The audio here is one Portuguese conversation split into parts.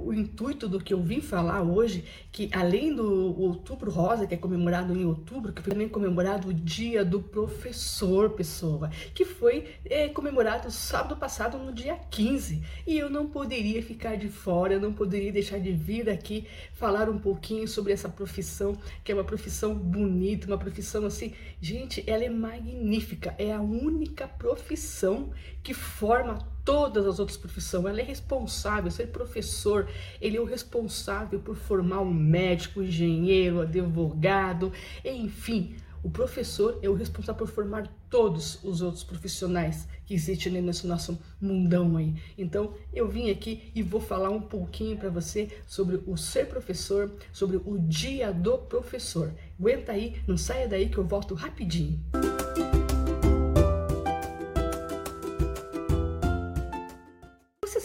o intuito do que eu vim falar hoje, que além do Outubro Rosa, que é comemorado em outubro, que foi também comemorado o Dia do Professor, pessoa, que foi é, comemorado sábado passado, no dia 15. E eu não poderia ficar de fora, eu não poderia deixar de vir aqui falar um pouquinho sobre essa profissão, que é uma profissão bonita, uma profissão assim, gente, ela é magnífica, é a única profissão que forma todas as outras profissões. Ela é responsável, ser professor, ele é o responsável por formar um médico, engenheiro, advogado, enfim. O professor é o responsável por formar todos os outros profissionais que existem nesse nosso mundão aí. Então, eu vim aqui e vou falar um pouquinho para você sobre o ser professor, sobre o dia do professor. Aguenta aí, não saia daí que eu volto rapidinho.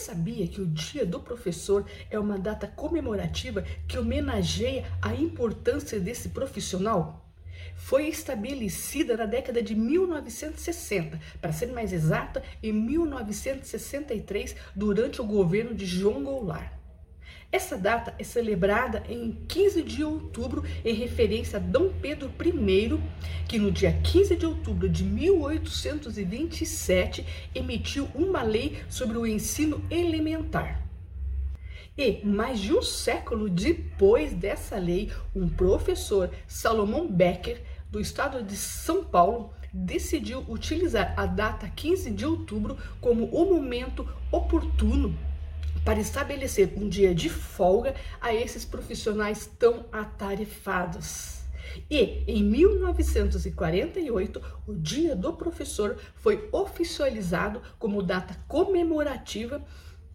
Sabia que o Dia do Professor é uma data comemorativa que homenageia a importância desse profissional? Foi estabelecida na década de 1960, para ser mais exata, em 1963, durante o governo de João Goulart. Essa data é celebrada em 15 de outubro em referência a Dom Pedro I, que no dia 15 de outubro de 1827 emitiu uma lei sobre o ensino elementar. E mais de um século depois dessa lei, um professor, Salomão Becker, do estado de São Paulo, decidiu utilizar a data 15 de outubro como o momento oportuno para estabelecer um dia de folga a esses profissionais tão atarefados. E em 1948, o Dia do Professor foi oficializado como data comemorativa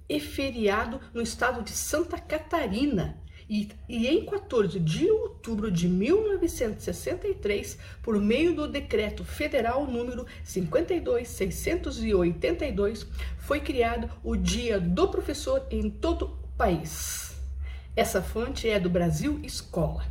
e feriado no estado de Santa Catarina, e, e, em 14 de outubro de 1963, por meio do decreto federal número 52682, foi criado o Dia do Professor em todo o país. Essa fonte é do Brasil Escola.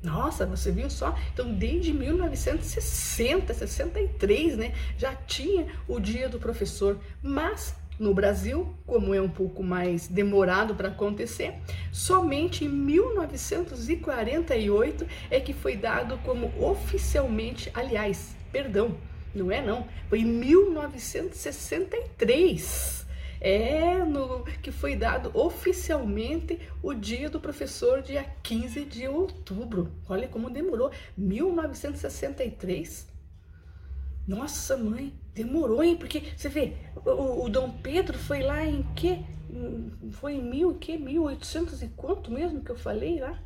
Nossa, você viu só? Então, desde 1960, 63, né, já tinha o Dia do Professor, mas no Brasil, como é um pouco mais demorado para acontecer, somente em 1948 é que foi dado como oficialmente, aliás, perdão, não é não, foi em 1963 é no que foi dado oficialmente o dia do professor, dia 15 de outubro. Olha como demorou, 1963. Nossa, mãe, demorou, hein? Porque você vê, o, o Dom Pedro foi lá em que? Foi em mil, que? 1800 e quanto mesmo que eu falei lá?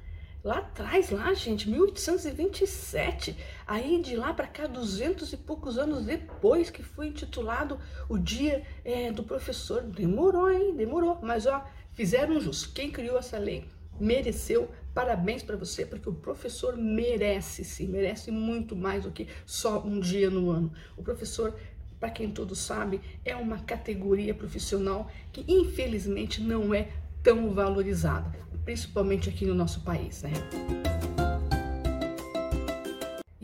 Lá atrás, lá, gente, 1827. Aí de lá para cá, duzentos e poucos anos depois que foi intitulado o Dia é, do Professor. Demorou, hein? Demorou. Mas ó, fizeram justo. Quem criou essa lei mereceu Parabéns para você, porque o professor merece sim, merece muito mais do que só um dia no ano. O professor, para quem todos sabe, é uma categoria profissional que infelizmente não é tão valorizada, principalmente aqui no nosso país, né?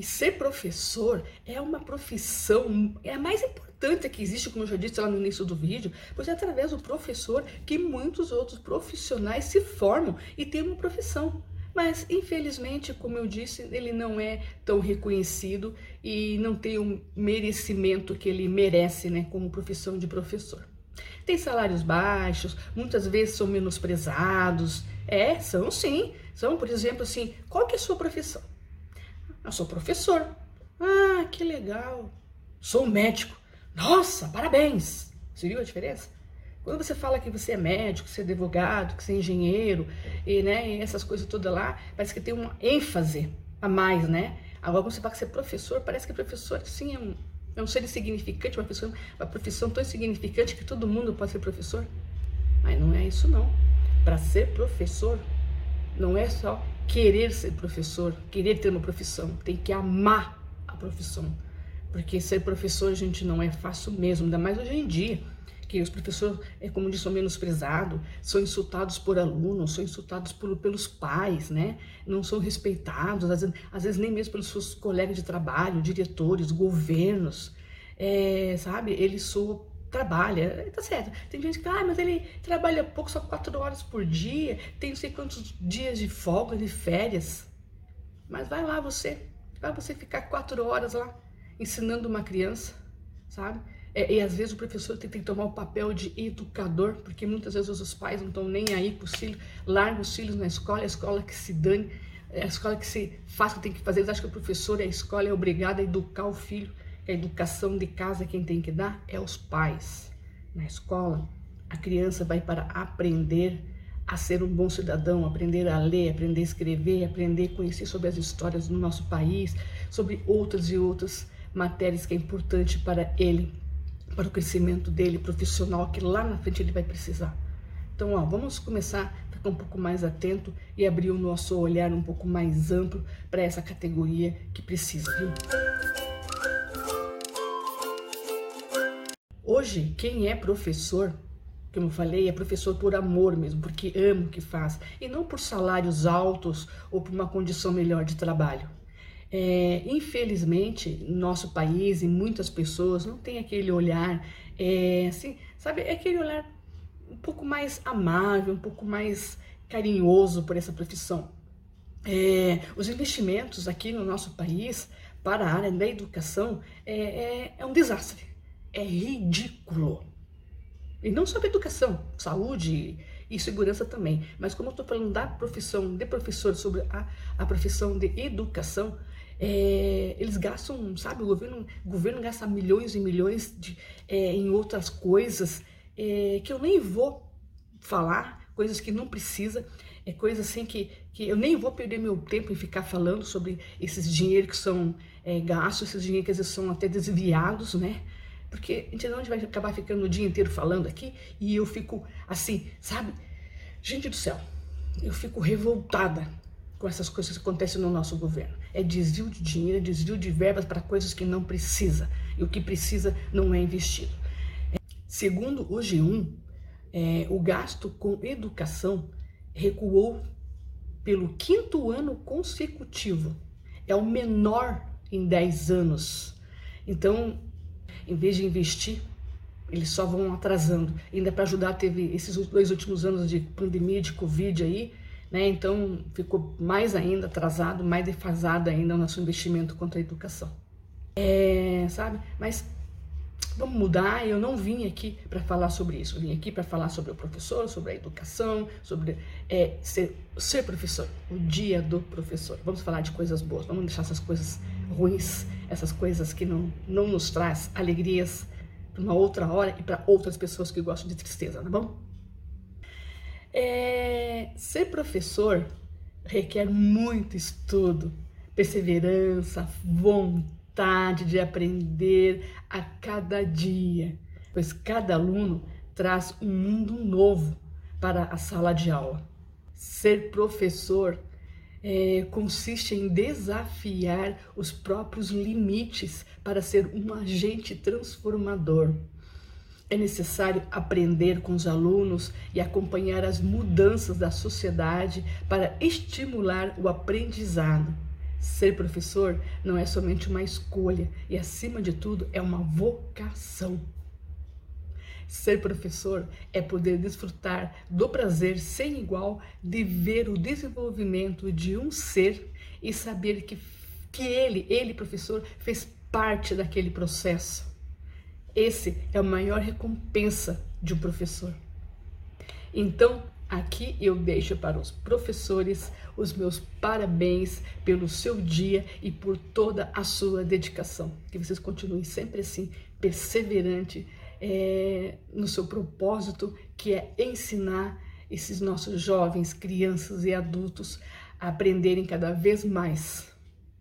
E ser professor é uma profissão, é a mais importante que existe, como eu já disse lá no início do vídeo, pois é através do professor que muitos outros profissionais se formam e têm uma profissão. Mas, infelizmente, como eu disse, ele não é tão reconhecido e não tem o merecimento que ele merece, né, como profissão de professor. Tem salários baixos, muitas vezes são menosprezados. É, são sim. São, por exemplo, assim, qual que é a sua profissão? Eu sou professor. Ah, que legal. Sou médico. Nossa, parabéns. Você viu a diferença? Quando você fala que você é médico, que você é advogado, que você é engenheiro, e, né, e essas coisas todas lá, parece que tem uma ênfase a mais, né? Agora, quando você fala que você é professor, parece que professor, sim, é um, é um ser insignificante, uma, pessoa, uma profissão tão insignificante que todo mundo pode ser professor. Mas não é isso, não. Para ser professor, não é só querer ser professor, querer ter uma profissão, tem que amar a profissão. Porque ser professor, gente, não é fácil mesmo, ainda mais hoje em dia, que os professores, é, como disse, são menosprezados, são insultados por alunos, são insultados por, pelos pais, né? Não são respeitados, às vezes, às vezes nem mesmo pelos seus colegas de trabalho, diretores, governos, é, sabe? Eles são trabalha, tá certo. Tem gente que, ah, mas ele trabalha pouco, só quatro horas por dia, tem não sei quantos dias de folga, de férias. Mas vai lá você, vai você ficar quatro horas lá ensinando uma criança, sabe? É, e às vezes o professor tem, tem, que tomar o papel de educador, porque muitas vezes os pais não estão nem aí com os filhos, largam os filhos na escola, é a escola que se dane, é a escola que se faz o que tem que fazer. Eles acham que o professor e a escola é obrigado a educar o filho a educação de casa quem tem que dar é os pais. Na escola, a criança vai para aprender a ser um bom cidadão, aprender a ler, aprender a escrever, aprender a conhecer sobre as histórias do nosso país, sobre outras e outras matérias que é importante para ele, para o crescimento dele profissional, que lá na frente ele vai precisar. Então, ó, vamos começar a ficar um pouco mais atento e abrir o nosso olhar um pouco mais amplo para essa categoria que precisa, viu? Hoje, quem é professor, como eu falei, é professor por amor mesmo, porque ama o que faz, e não por salários altos ou por uma condição melhor de trabalho. É, infelizmente, nosso país e muitas pessoas não têm aquele olhar, é, assim, sabe, é aquele olhar um pouco mais amável, um pouco mais carinhoso por essa profissão. É, os investimentos aqui no nosso país para a área da educação é, é, é um desastre é ridículo. E não só para educação, saúde e segurança também. Mas como eu estou falando da profissão de professor, sobre a, a profissão de educação, é, eles gastam, sabe, o governo, o governo gasta milhões e milhões de, é, em outras coisas é, que eu nem vou falar, coisas que não precisa, é coisa assim que, que eu nem vou perder meu tempo em ficar falando sobre esses dinheiros que são é, gastos, esses dinheiros que às vezes são até desviados, né? Porque a gente não vai acabar ficando o dia inteiro falando aqui e eu fico assim, sabe? Gente do céu, eu fico revoltada com essas coisas que acontecem no nosso governo. É desvio de dinheiro, é desvio de verbas para coisas que não precisa. E o que precisa não é investido. Segundo o G1, é, o gasto com educação recuou pelo quinto ano consecutivo. É o menor em 10 anos. Então, em vez de investir, eles só vão atrasando. Ainda para ajudar, teve esses dois últimos anos de pandemia, de Covid aí, né? Então ficou mais ainda atrasado, mais defasado ainda o nosso investimento contra a educação. É, sabe? Mas vamos mudar. Eu não vim aqui para falar sobre isso. Eu vim aqui para falar sobre o professor, sobre a educação, sobre é, ser, ser professor, o dia do professor. Vamos falar de coisas boas. Vamos deixar essas coisas ruins, essas coisas que não, não nos traz alegrias para uma outra hora e para outras pessoas que gostam de tristeza, tá bom? É, ser professor requer muito estudo, perseverança, vontade de aprender a cada dia, pois cada aluno traz um mundo novo para a sala de aula. Ser professor é, consiste em desafiar os próprios limites para ser um agente transformador. É necessário aprender com os alunos e acompanhar as mudanças da sociedade para estimular o aprendizado. Ser professor não é somente uma escolha e, acima de tudo, é uma vocação. Ser professor é poder desfrutar do prazer sem igual de ver o desenvolvimento de um ser e saber que, que ele, ele, professor, fez parte daquele processo. Esse é a maior recompensa de um professor. Então, aqui eu deixo para os professores os meus parabéns pelo seu dia e por toda a sua dedicação. Que vocês continuem sempre assim, perseverante é, no seu propósito, que é ensinar esses nossos jovens, crianças e adultos a aprenderem cada vez mais.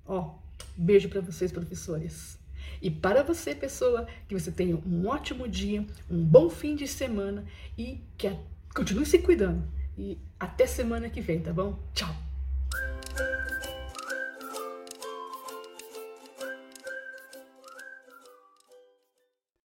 Ó, beijo para vocês, professores. E para você, pessoa, que você tenha um ótimo dia, um bom fim de semana e que continue se cuidando. E até semana que vem, tá bom? Tchau!